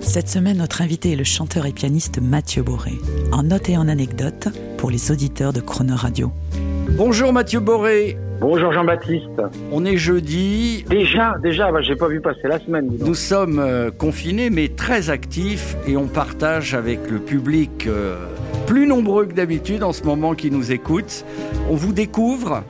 Cette semaine, notre invité est le chanteur et pianiste Mathieu Boré. En note et en anecdote pour les auditeurs de Crooner Radio. Bonjour Mathieu Boré. Bonjour Jean-Baptiste. On est jeudi. Déjà, déjà, bah, j'ai pas vu passer la semaine. Nous sommes euh, confinés mais très actifs et on partage avec le public euh, plus nombreux que d'habitude en ce moment qui nous écoute. On vous découvre.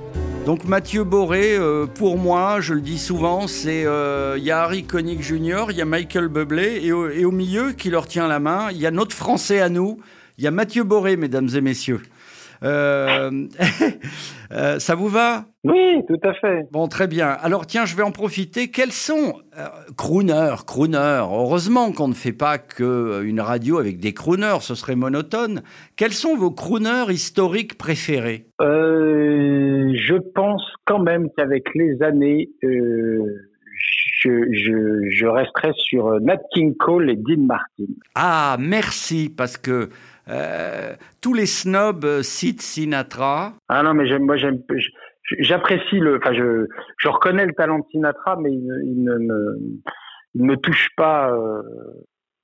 Donc Mathieu Boré, euh, pour moi, je le dis souvent, c'est euh, il y a Harry Connick Jr., il y a Michael Bublé et au, et au milieu qui leur tient la main, il y a notre Français à nous, il y a Mathieu Boré, mesdames et messieurs. Euh, euh, ça vous va? Oui, tout à fait. Bon, très bien. Alors tiens, je vais en profiter. Quels sont euh, crooner, crooner Heureusement qu'on ne fait pas que une radio avec des crooners, ce serait monotone. Quels sont vos crooners historiques préférés? Je pense quand même qu'avec les années, je, je, je resterai sur Nat King Cole et Dean Martin. Ah, merci, parce que euh, tous les snobs citent Sinatra. Ah non, mais j'aime, moi j'aime, j'apprécie le, enfin je, je reconnais le talent de Sinatra, mais il, ne- il ne me, il ne me touche pas euh,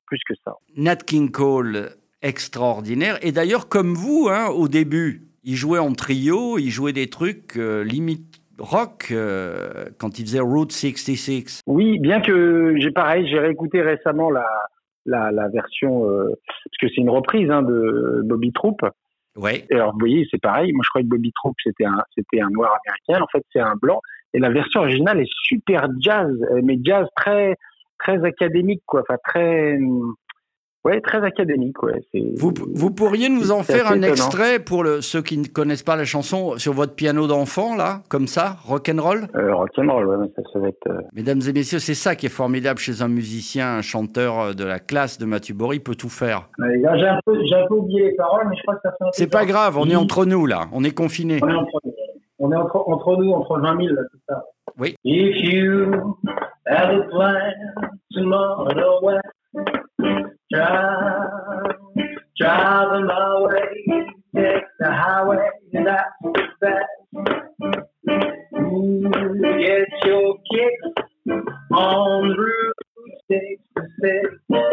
plus que ça. Nat King Cole, extraordinaire. Et d'ailleurs, comme vous, hein, au début, il jouait en trio, il jouait des trucs euh, limite rock euh, quand il faisait Route 66. Oui, bien que j'ai pareil, j'ai réécouté récemment la, la, la version, euh, parce que c'est une reprise hein, de Bobby Troop. Ouais. Et alors, vous voyez, c'est pareil. Moi, je croyais que Bobby Troop, c'était un, c'était un noir américain. En fait, c'est un blanc. Et la version originale est super jazz, euh, mais jazz très, très académique, quoi. Enfin, très, ouais, très académique, ouais. Vous, vous pourriez nous en faire un étonnant. extrait pour le- ceux qui ne connaissent pas la chanson sur votre piano d'enfant, là, comme ça, rock'n'roll euh, rock'n'roll, ouais, mais ça, ça va être, euh, Mesdames et messieurs, c'est ça qui est formidable chez un musicien, un chanteur euh, de la classe de Mathieu Bory, peut tout faire. J'ai un peu, j'ai un peu oublié les paroles, mais je crois que ça fait C'est pas grave, on est Oui. entre nous, là, on est confinés. On est entre, on est entre, entre nous, entre 20 000, là, tout ça. Oui. If you had a plan tomorrow, well, drive, drive my way, take the highway, that's the best. Ooh, get your kicks on Route 66.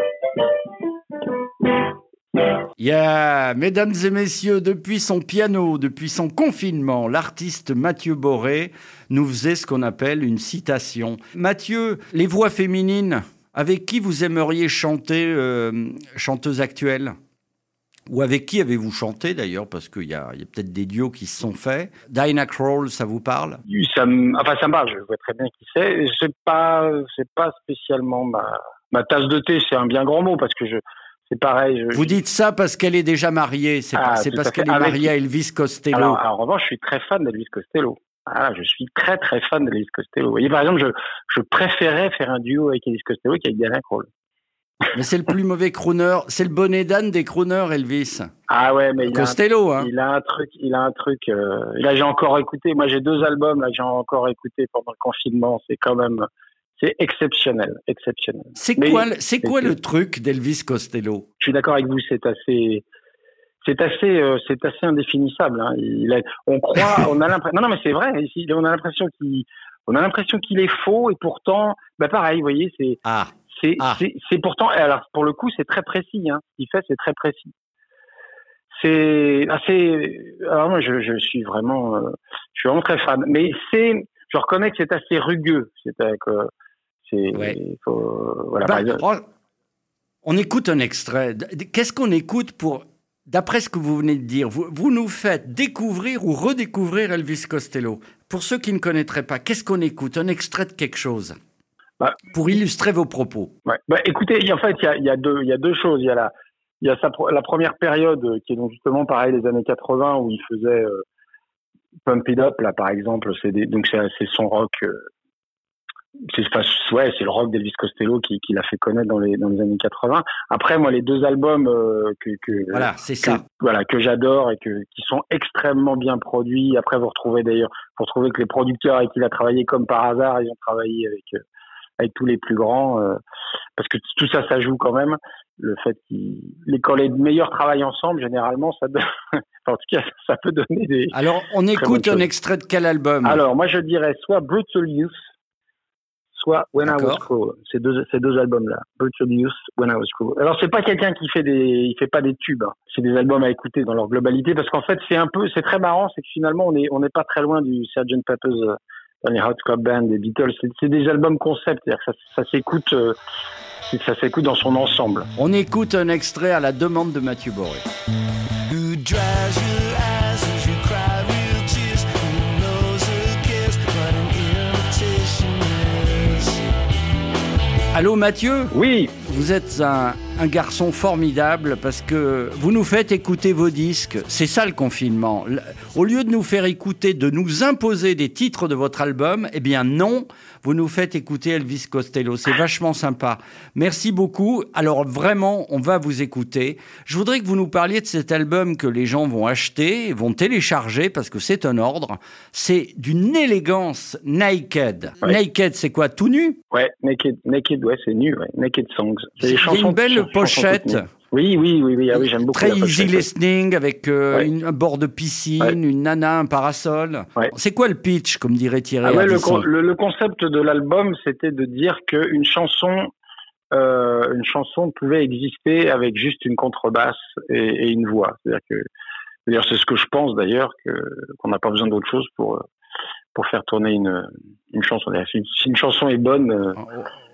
Yeah, mesdames et messieurs, depuis son piano, depuis son confinement, l'artiste Mathieu Boré nous faisait ce qu'on appelle une citation. Mathieu, les voix féminines, avec qui vous aimeriez chanter, euh, chanteuse actuelle? Ou avec qui avez-vous chanté d'ailleurs? Parce qu'il y a, peut-être des duos qui se sont faits. Dinah Kroll, ça vous parle? Ça me, enfin, ça me parle, je vois très bien qui c'est. C'est pas, c'est pas spécialement ma, ma tasse de thé, c'est un bien grand mot parce que je, c'est pareil. Je, Vous dites ça parce qu'elle est déjà mariée, c'est Ah, parce qu'elle est Avec- mariée à Elvis Costello. Alors, en revanche, je suis très fan d'Elvis Costello. Ah, je suis très très fan d'Elvis Costello. Vous voyez, par exemple, je, je préférais faire un duo avec Elvis Costello qu'avec Diana Krall. Mais c'est le plus mauvais crooner, c'est le bonnet d'âne des crooners, Elvis. Ah ouais, mais il a, un, Costello, hein. il a un truc, il a un truc. euh, là, j'ai encore écouté. Moi, j'ai deux albums là, que j'ai encore écouté pendant le confinement. C'est quand même, c'est exceptionnel, exceptionnel. C'est quoi, c'est quoi le truc d'Elvis Costello? Je suis d'accord avec vous. C'est assez, c'est assez, euh, c'est assez indéfinissable. Hein. Il a- on croit, on a l'impression. Non, non, mais c'est vrai. On a l'impression qu'il, on a l'impression qu'il est faux et pourtant, bah pareil, vous voyez, c'est, Ah, c'est, Ah. c'est, c'est pourtant. Alors pour le coup, c'est très précis. Hein. Ce qu'il fait, c'est très précis. C'est assez. Alors moi, je, je suis vraiment, euh, je suis vraiment très fan. Mais c'est, je reconnais que c'est assez rugueux. C'est que c'est, Ouais. faut- voilà. Bah, on écoute un extrait. Qu'est-ce qu'on écoute pour, d'après ce que vous venez de dire, vous, vous nous faites découvrir ou redécouvrir Elvis Costello. Pour ceux qui ne connaîtraient pas, qu'est-ce qu'on écoute? Un extrait de quelque chose Bah. Pour illustrer vos propos. Ouais. Bah, écoutez, en fait, il y a, il y, a deux- il y a deux choses. Il y a la, il y a sa, pro- la première période euh, qui est donc justement pareil les années 80 où il faisait euh, Pump It Up là par exemple. C'est donc c'est c'est son rock, euh, c'est ouais, c'est le rock d'Elvis Costello qui, qui l'a fait connaître dans les dans les années 80. Après, moi, les deux albums euh, que, que voilà, c'est ça. Voilà, que j'adore et que qui sont extrêmement bien produits. Après, vous retrouvez d'ailleurs, vous retrouvez que les producteurs avec qui il a travaillé, comme par hasard, ils ont travaillé avec euh, avec tous les plus grands, euh, parce que tout ça, ça joue quand même. Le fait qu'ils, quand les meilleurs travaillent ensemble, généralement, ça donne, en tout cas, ça peut donner des. Alors, on écoute un extrait de quel album? Alors, moi, je dirais soit Brutal Youth, soit When I Was Cruel. Ces deux, ces deux albums-là, Brutal Youth, When I Was Cruel. Alors, c'est pas quelqu'un qui fait des, il fait pas des tubes. Hein. C'est des albums à écouter dans leur globalité, parce qu'en fait, c'est un peu, c'est très marrant, c'est que finalement, on est, on n'est pas très loin du Sgt. Pepper's euh, les Hot Club Band, des Beatles. C'est des albums concept, c'est-à-dire que ça, ça s'écoute, euh, ça s'écoute dans son ensemble. On écoute un extrait à la demande de Mathieu Boré. Allô Mathieu Oui. Vous êtes un, un, garçon formidable parce que vous nous faites écouter vos disques. C'est ça le confinement. Au lieu de nous faire écouter, de nous imposer des titres de votre album, eh bien non, vous nous faites écouter Elvis Costello. C'est vachement sympa. Merci beaucoup. Alors vraiment, on va vous écouter. Je voudrais que vous nous parliez de cet album que les gens vont acheter, vont télécharger parce que c'est un ordre. C'est d'une élégance naked. Naked, c'est quoi Tout nu? Ouais, naked, naked, ouais, c'est nu. Ouais. Naked songs. C'est. Une belle pochette. Oui, oui, oui, oui, ah oui j'aime beaucoup. Très easy listening avec euh, une, un bord de piscine, une nana, un parasol. C'est quoi le pitch, comme dirait Thierry ah le, le, concept de l'album, c'était de dire qu'une chanson, euh, une chanson pouvait exister avec juste une contrebasse et, et une voix. C'est-à-dire que, d'ailleurs, c'est ce que je pense d'ailleurs, qu'on n'a pas besoin d'autre chose pour pour faire tourner une une chanson. Si, si une chanson est bonne.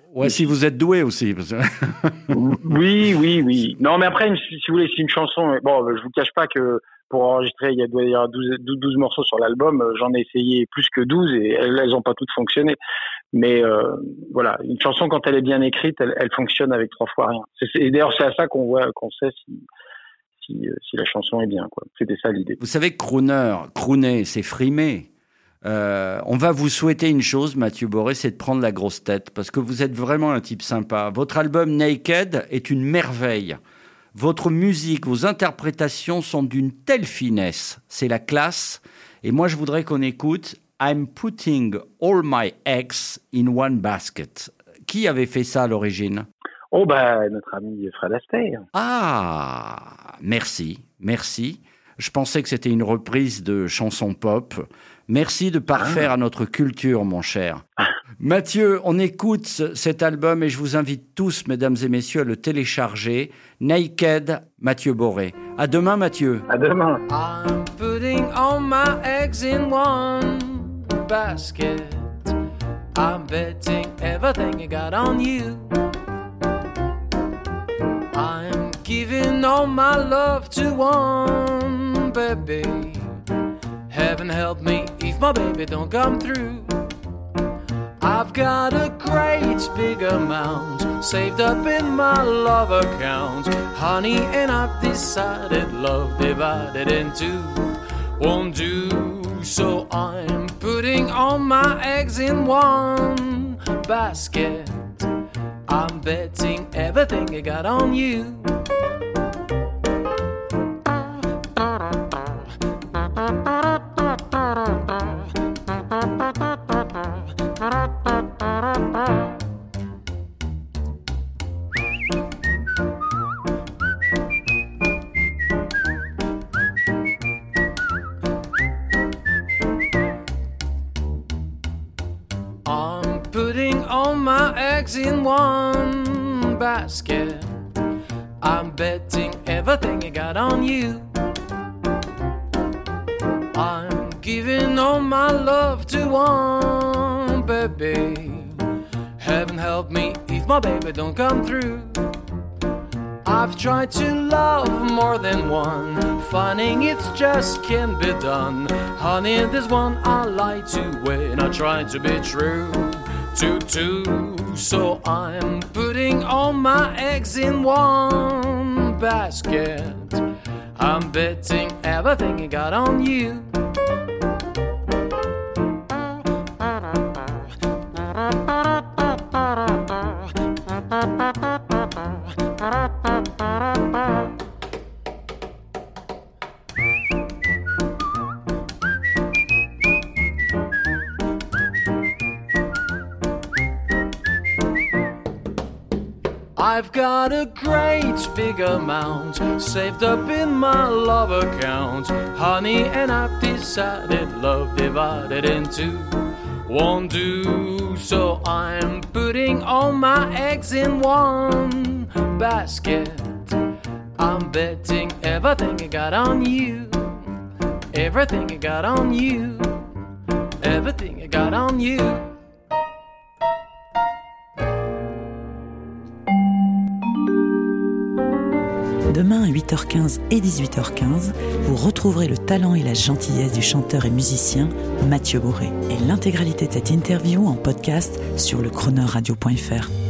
Euh. Ouais, si vous êtes doué aussi. oui, oui, oui. Non, mais après, si vous voulez, si une chanson. Bon, je vous cache pas que pour enregistrer, il y a, il y a 12, 12, morceaux sur l'album. J'en ai essayé plus que 12 et elles n'ont pas toutes fonctionné. Mais euh, voilà, une chanson, quand elle est bien écrite, elle, elle fonctionne avec trois fois rien. Et d'ailleurs, c'est à ça qu'on voit, qu'on sait si, si, si, la chanson est bien. C'était ça l'idée. Vous savez crooner, crooner, c'est frimer. Euh, on va vous souhaiter une chose, Mathieu Boré, c'est de prendre la grosse tête, parce que vous êtes vraiment un type sympa. Votre album Naked est une merveille. Votre musique, vos interprétations sont d'une telle finesse. C'est la classe. Et moi, je voudrais qu'on écoute I'm putting all my eggs in one basket. Qui avait fait ça à l'origine? Oh, bah, notre ami Fred Astaire. Ah, merci, merci. Je pensais que c'était une reprise de chansons pop. Merci de parfaire ah. à notre culture, mon cher. Mathieu, on écoute cet album et je vous invite tous, mesdames et messieurs, à le télécharger. Naked, Mathieu Boré. À demain, Mathieu. À demain. I'm putting all my eggs in one basket. I'm betting everything I got on you. I'm giving all my love to one baby. Help me if my baby don't come through. I've got a great big amount saved up in my love account, honey, and I've decided love divided in two won't do. So I'm putting all my eggs in one basket. I'm betting everything I got on you. Eggs in one basket. I'm betting everything I got on you. I'm giving all my love to one baby. Heaven help me if my baby don't come through. I've tried to love more than one, finding it just can't be done. Honey, there's one I lie to when I try to be true to two. So I'm putting all my eggs in one basket. I'm betting everything I got on you. I've got a great big amount saved up in my love account. Honey, and I've decided love divided into one do. So I'm putting all my eggs in one basket. I'm betting everything I got on you. Everything I got on you. Everything I got on you. Demain à 8h15 et 18h15, vous retrouverez le talent et la gentillesse du chanteur et musicien Mathieu Bourré et l'intégralité de cette interview en podcast sur le chroneurradio.fr.